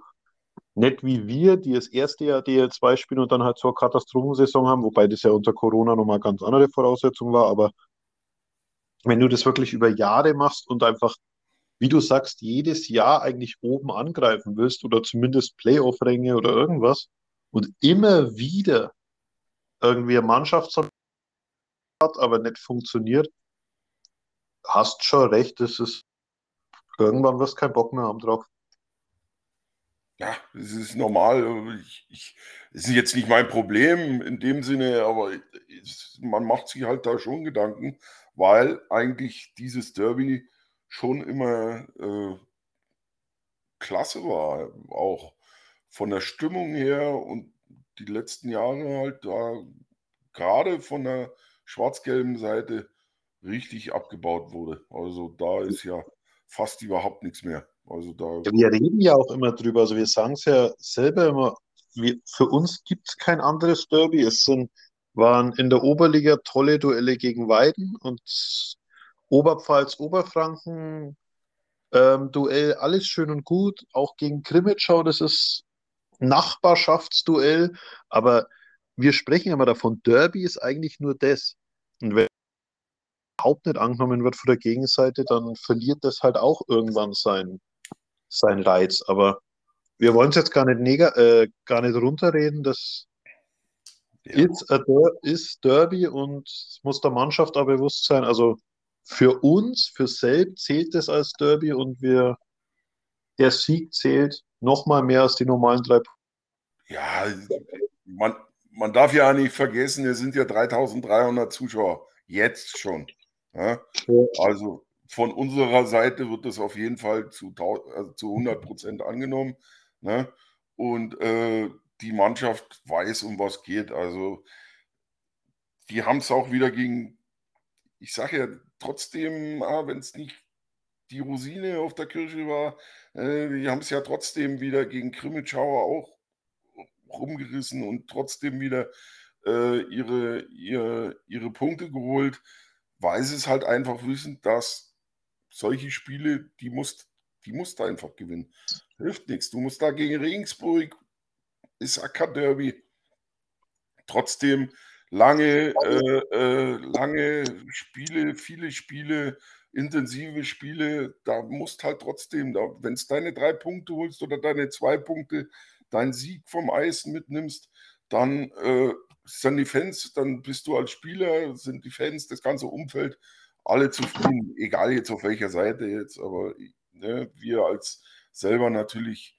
nicht wie wir, die das erste Jahr DL2 spielen und dann halt so eine Katastrophensaison haben, wobei das ja unter Corona nochmal ganz andere Voraussetzung war, aber wenn du das wirklich über Jahre machst und einfach, wie du sagst, jedes Jahr eigentlich oben angreifen willst oder zumindest Playoff-Ränge oder irgendwas und immer wieder irgendwie eine Mannschaft hat, aber nicht funktioniert, hast schon recht, das ist irgendwann wirst du keinen Bock mehr haben drauf. Ja, es ist normal. Ich, es ist jetzt nicht mein Problem in dem Sinne, aber es, man macht sich halt da schon Gedanken, weil eigentlich dieses Derby schon immer äh, klasse war, auch von der Stimmung her und die letzten Jahre halt da gerade von der schwarz-gelben Seite richtig abgebaut wurde. Also da ist ja fast überhaupt nichts mehr. Also da wir reden ja auch immer drüber, also wir sagen es ja selber immer, wir, für uns gibt es kein anderes Derby. Es sind, waren in der Oberliga tolle Duelle gegen Weiden und Oberpfalz, Oberfranken, ähm, Duell, alles schön und gut. Auch gegen Krimitschau, das ist Nachbarschaftsduell, aber wir sprechen immer davon, Derby ist eigentlich nur das. Und wenn überhaupt nicht angenommen wird von der Gegenseite, dann verliert das halt auch irgendwann sein, sein Reiz. Aber wir wollen es jetzt gar nicht, neg äh, gar nicht runterreden. Das ja. ist, ist Derby und es muss der Mannschaft auch bewusst sein. Also für uns, für selbst zählt es als Derby und wir, der Sieg zählt noch mal mehr als die normalen drei Punkte. Ja, man, man darf ja nicht vergessen, es sind ja 3300 Zuschauer, jetzt schon. Ja? Also von unserer Seite wird das auf jeden Fall zu, also zu 100 Prozent angenommen. Ne? Und äh, die Mannschaft weiß, um was geht. Also die haben es auch wieder gegen, ich sage ja trotzdem, ah, wenn es nicht die Rosine auf der Kirche war, äh, die haben es ja trotzdem wieder gegen Krimitschauer auch rumgerissen und trotzdem wieder äh, ihre, ihre, ihre Punkte geholt, weil sie es halt einfach wissen, dass solche Spiele, die musst, die musst du einfach gewinnen. Hilft nichts. Du musst da gegen Regensburg, ist Acker-Derby. Trotzdem lange, äh, äh, lange Spiele, viele Spiele, intensive Spiele. Da musst halt trotzdem, wenn es deine drei Punkte holst oder deine zwei Punkte, deinen Sieg vom Eis mitnimmst, dann äh, sind die Fans, dann bist du als Spieler, sind die Fans, das ganze Umfeld alle zufrieden, egal jetzt auf welcher Seite jetzt, aber ne, wir als selber natürlich,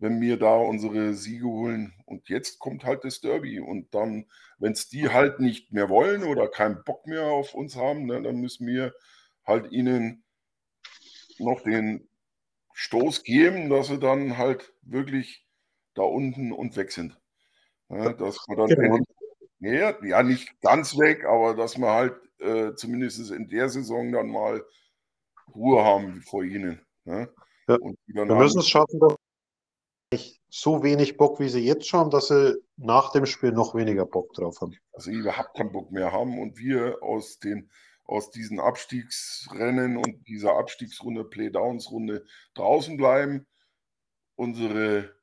wenn wir da unsere Siege holen und jetzt kommt halt das Derby und dann, wenn es die halt nicht mehr wollen oder keinen Bock mehr auf uns haben, ne, dann müssen wir halt ihnen noch den Stoß geben, dass sie dann halt wirklich da unten und weg sind. Ja, dass wir dann genau. ja, ja, nicht ganz weg, aber dass wir halt äh, zumindest in der Saison dann mal Ruhe haben vor ihnen. Ne? Ja. wir müssen es schaffen, dass nicht so wenig Bock, wie sie jetzt schon, dass sie nach dem Spiel noch weniger Bock drauf haben. Also überhaupt keinen Bock mehr haben und wir aus den aus diesen Abstiegsrennen und dieser Abstiegsrunde, Playdowns-Runde draußen bleiben, unsere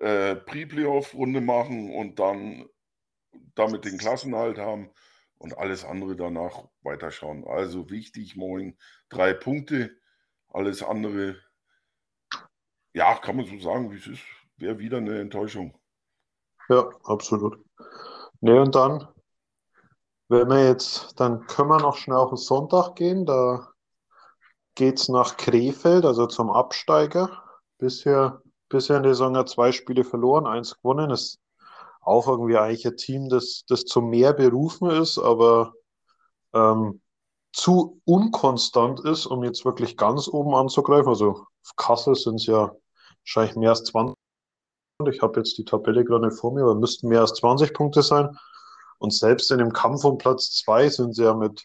äh, Pre-Playoff-Runde machen und dann damit den Klassenhalt haben und alles andere danach weiterschauen. Also wichtig, morgen drei Punkte, alles andere ja, kann man so sagen, wie es ist. Wäre wieder eine Enttäuschung. Ja, absolut. Ne, und dann, wenn wir jetzt, dann können wir noch schnell auf den Sonntag gehen. Da geht es nach Krefeld, also zum Absteiger. Bisher, bisher in der Saison ja zwei Spiele verloren, eins gewonnen. Ist auch irgendwie eigentlich ein Team, das, das zu mehr berufen ist, aber ähm, zu unkonstant ist, um jetzt wirklich ganz oben anzugreifen. Also Kassel sind es ja wahrscheinlich mehr als 20. Ich habe jetzt die Tabelle gerade vor mir, aber müssten mehr als 20 Punkte sein. Und selbst in dem Kampf um Platz 2 sind sie ja mit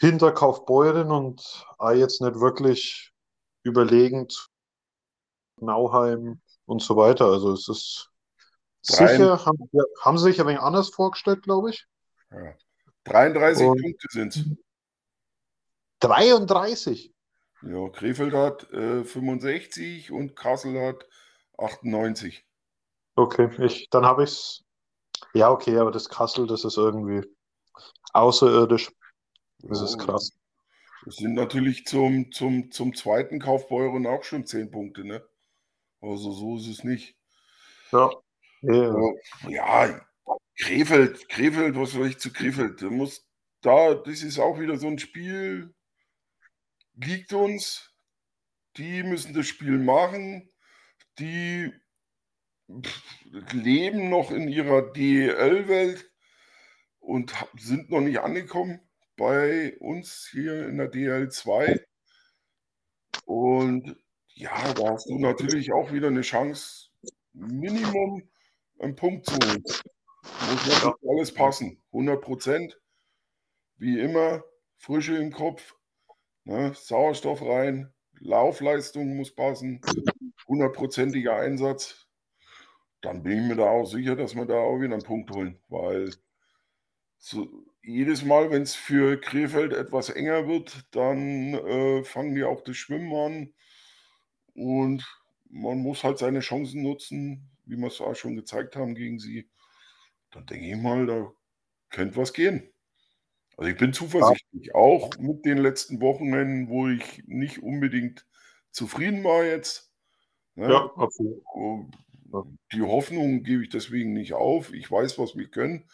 Hinterkaufbeuren und auch jetzt nicht wirklich überlegend Nauheim und so weiter. Also es ist Drei- sicher, haben, haben sie sich ein wenig anders vorgestellt, glaube ich. Ja. 33 Und- Punkte sind es. 33. Ja, Krefeld hat äh, 65 und Kassel hat 98. Okay, ich, dann habe ich's. Ja, okay, aber das Kassel, das ist irgendwie außerirdisch. Das ist Ja, krass. Das sind natürlich zum, zum, zum zweiten Kaufbeuren auch schon 10 Punkte, ne? Also so ist es nicht. Ja. Ja, Ja, Krefeld, Krefeld, was soll ich zu Krefeld? Da muss da, das ist auch wieder so ein Spiel, liegt uns, die müssen das Spiel machen, die leben noch in ihrer DEL-Welt und sind noch nicht angekommen bei uns hier in der DL 2. Und ja, da hast du natürlich auch wieder eine Chance, Minimum einen Punkt zu holen. Muss wirklich alles passen. 100 Prozent. Wie immer, Frische im Kopf, ne, Sauerstoff rein, Laufleistung muss passen, hundertprozentiger Einsatz. Dann bin ich mir da auch sicher, dass wir da auch wieder einen Punkt holen, weil so, jedes Mal, wenn es für Krefeld etwas enger wird, dann äh, fangen die auch das Schwimmen an und man muss halt seine Chancen nutzen, wie wir es auch schon gezeigt haben gegen sie. Dann denke ich mal, da könnte was gehen. Also ich bin zuversichtlich, auch mit den letzten Wochenenden, wo ich nicht unbedingt zufrieden war jetzt. Ne? ja, absolut. Die Hoffnung gebe ich deswegen nicht auf. Ich weiß, was wir können.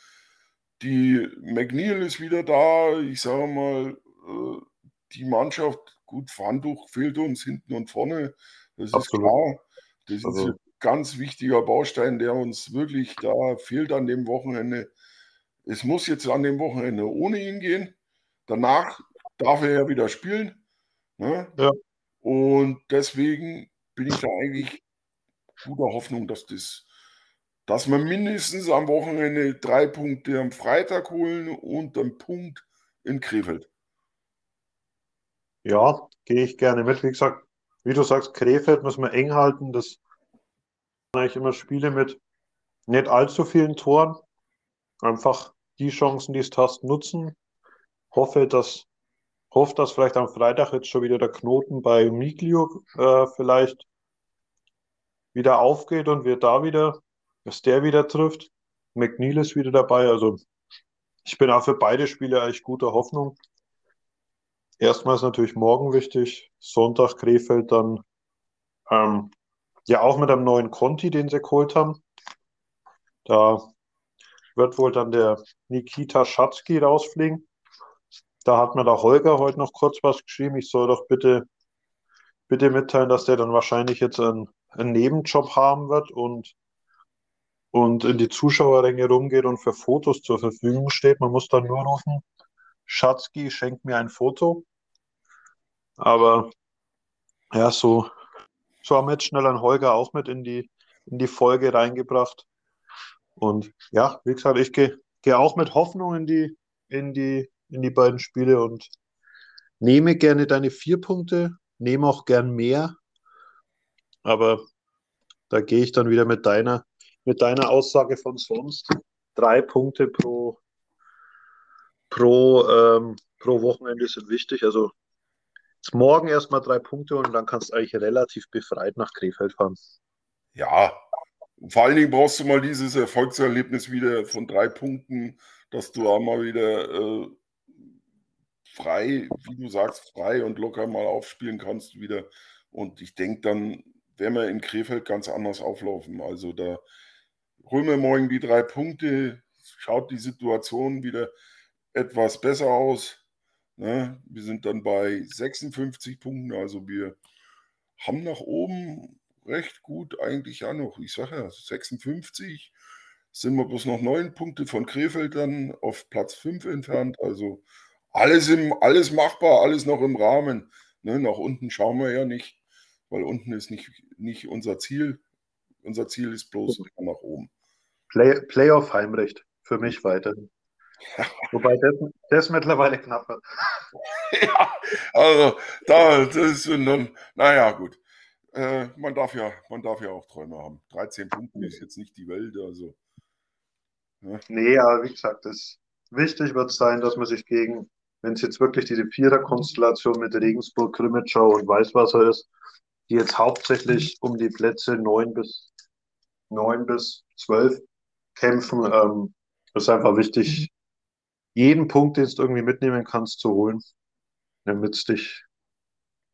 Die McNeil ist wieder da. Ich sage mal, äh, die Mannschaft, gut, Handtuch fehlt uns hinten und vorne. Das ist Absolut. klar. Das ist Also- ein ganz wichtiger Baustein, der uns wirklich da fehlt an dem Wochenende. Es muss jetzt an dem Wochenende ohne ihn gehen. Danach darf er ja wieder spielen. Ne? Ja. Und deswegen bin ich da eigentlich guter Hoffnung, dass das, dass wir mindestens am Wochenende drei Punkte am Freitag holen und einen Punkt in Krefeld. Ja, gehe ich gerne mit. Wie gesagt, wie du sagst, Krefeld müssen wir eng halten. Das sind eigentlich immer Spiele mit nicht allzu vielen Toren. Einfach die Chancen, die es hast, nutzen. Hoffe, dass, hoffe, dass vielleicht am Freitag jetzt schon wieder der Knoten bei Miglio äh, vielleicht wieder aufgeht und wir da wieder, dass der wieder trifft. McNeil ist wieder dabei. Also ich bin auch für beide Spiele eigentlich guter Hoffnung. Erstmal ist natürlich morgen wichtig. Sonntag Krefeld dann ähm, ja auch mit einem neuen Conti, den sie geholt haben. Da wird wohl dann der Nikita Schatzky rausfliegen. Da hat mir der Holger heute noch kurz was geschrieben. Ich soll doch bitte, bitte mitteilen, dass der dann wahrscheinlich jetzt einen, einen Nebenjob haben wird und, und in die Zuschauerränge rumgeht und für Fotos zur Verfügung steht. Man muss dann nur rufen, Schatzky, schenkt mir ein Foto. Aber ja, so, so haben wir jetzt schnell einen Holger auch mit in die, in die Folge reingebracht. Und ja, wie gesagt, ich gehe geh auch mit Hoffnung in die, in die, in die beiden Spiele und nehme gerne deine vier Punkte, nehme auch gern mehr. Aber da gehe ich dann wieder mit deiner, mit deiner Aussage von sonst. Drei Punkte pro, pro, ähm, pro Wochenende sind wichtig. Also jetzt morgen erstmal drei Punkte und dann kannst du eigentlich relativ befreit nach Krefeld fahren. Ja, vor allen Dingen brauchst du mal dieses Erfolgserlebnis wieder von drei Punkten, dass du auch mal wieder äh, frei, wie du sagst, frei und locker mal aufspielen kannst wieder. Und ich denke, dann werden wir in Krefeld ganz anders auflaufen. Also da holen wir morgen die drei Punkte, schaut die Situation wieder etwas besser aus. Ne? Wir sind dann bei 56 Punkten, also wir haben nach oben recht gut eigentlich ja noch. Ich sage ja, 56 sind wir bloß noch neun Punkte von Krefeld dann auf Platz 5 entfernt. Also alles, im, alles machbar, alles noch im Rahmen. Ne? Nach unten schauen wir ja nicht, weil unten ist nicht, nicht unser Ziel. Unser Ziel ist bloß nach oben. Play, Playoff Heimrecht für mich weiterhin. Wobei das, das mittlerweile knapp wird. ja, also da, das ist dann, naja, gut. Äh, man, darf ja, man darf ja auch Träume haben. 13 Punkte ist jetzt nicht die Welt, also. Ne? Nee, aber wie gesagt, das wichtig wird sein, dass man sich gegen, wenn es jetzt wirklich diese Vierer-Konstellation mit Regensburg, Grimmitschau und Weißwasser ist, die jetzt hauptsächlich um die Plätze 9 bis 9 bis 12 kämpfen, ähm, ist einfach wichtig, jeden Punkt, den du irgendwie mitnehmen kannst, zu holen, damit du dich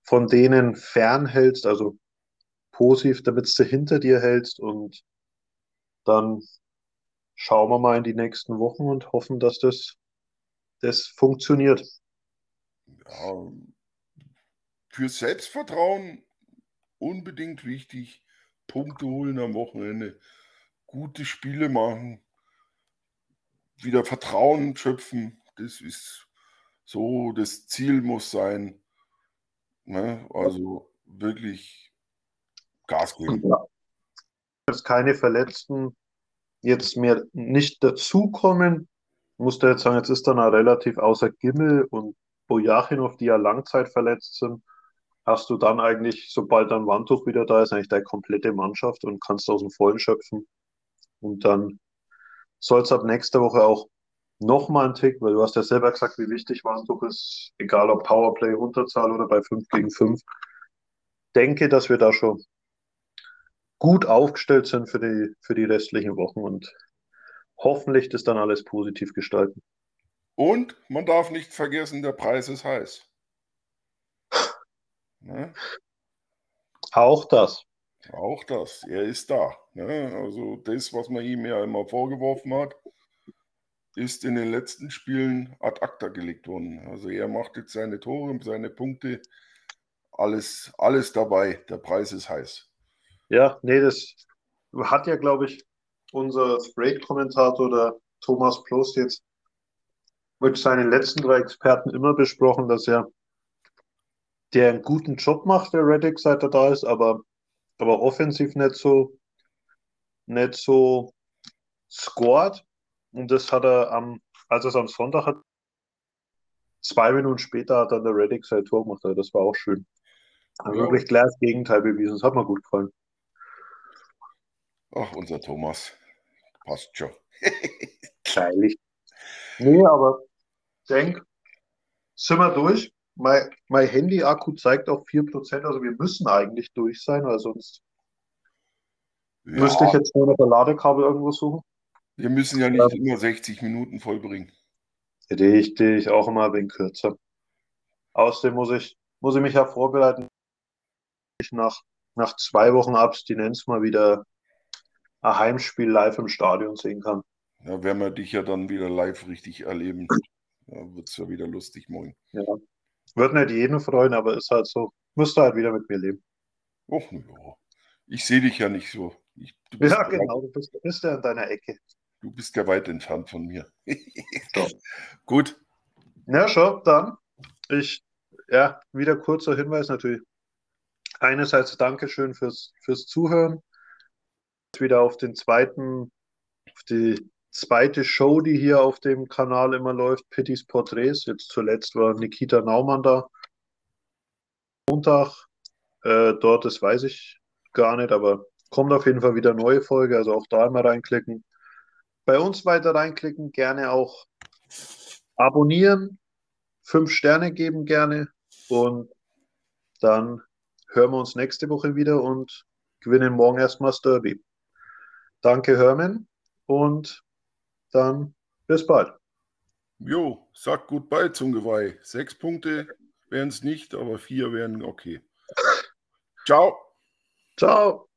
von denen fernhältst, also positiv, damit du hinter dir hältst und dann schauen wir mal in die nächsten Wochen und hoffen, dass das, das funktioniert. Ja, für Selbstvertrauen unbedingt wichtig. Punkte holen am Wochenende, gute Spiele machen, wieder Vertrauen schöpfen. Das ist so, das Ziel muss sein. Ne? Also wirklich Gas geben. Ja. Dass keine Verletzten jetzt mehr nicht dazukommen, musste jetzt sagen, jetzt ist dann auch relativ außer Gimmel und Bojachinov, die ja Langzeit verletzt sind, hast du dann eigentlich, sobald dann Wandtuch wieder da ist, eigentlich deine komplette Mannschaft und kannst aus dem Vollen schöpfen. Und dann soll es ab nächster Woche auch nochmal ein Tick, weil du hast ja selber gesagt, wie wichtig Warntuch ist, egal ob Powerplay, Unterzahl oder bei 5 gegen 5. Denke, dass wir da schon gut aufgestellt sind für die, für die restlichen Wochen und hoffentlich das dann alles positiv gestalten. Und man darf nicht vergessen, der Preis ist heiß. Ne? Auch das. Auch das, er ist da. Ne? Also das, was man ihm ja immer vorgeworfen hat, ist in den letzten Spielen ad acta gelegt worden. Also er macht jetzt seine Tore, seine Punkte, alles, alles dabei. Der Preis ist heiß. Ja, nee, das hat ja, glaube ich, unser Break-Kommentator, der Thomas Plus, jetzt mit seinen letzten drei Experten immer besprochen, dass er der einen guten Job macht, der Reddick, seit er da ist, aber aber offensiv nicht so, nicht so scored. Und das hat er am, als er es am Sonntag hat, zwei Minuten später hat dann der Reddick sein Tor gemacht. Also das war auch schön. Also ja. wirklich klar das Gegenteil bewiesen. Das hat mir gut gefallen. Ach, unser Thomas. Passt schon. Kleilig. Nee, aber denk, sind wir durch mein, mein Handy-Akku zeigt auch 4%, also wir müssen eigentlich durch sein, weil sonst ja. müsste ich jetzt nur noch ein Ladekabel irgendwo suchen. Wir müssen ja nicht ja. immer 60 Minuten vollbringen. Richtig, auch immer ein wenig kürzer. Außerdem muss ich, muss ich mich ja vorbereiten, ich nach, nach zwei Wochen Abstinenz mal wieder ein Heimspiel live im Stadion sehen kann. Ja, werden wir dich ja dann wieder live richtig erleben. Da wird es ja wieder lustig morgen. Ja. Wird nicht jeden freuen, aber ist halt so. Müsste halt wieder mit mir leben. Och, ja. Ich sehe dich ja nicht so. Ich, ja, genau, du bist, bist ja in deiner Ecke. Du bist ja weit entfernt von mir. so. Gut. Ja, schon, dann. Ich, ja, wieder kurzer Hinweis natürlich. Einerseits Dankeschön fürs, fürs Zuhören. Wieder auf den zweiten, auf die zweite Show, die hier auf dem Kanal immer läuft, Pittys Porträts. Jetzt zuletzt war Nikita Naumann da. Montag, äh, dort, das weiß ich gar nicht, aber kommt auf jeden Fall wieder neue Folge, also auch da immer reinklicken. Bei uns weiter reinklicken, gerne auch abonnieren, fünf Sterne geben gerne und dann hören wir uns nächste Woche wieder und gewinnen morgen erstmal das Derby. Danke, Hermann, und dann bis bald. Jo, sag gut bei zum Geweih. Sechs Punkte wären es nicht, aber vier wären okay. Ciao. Ciao.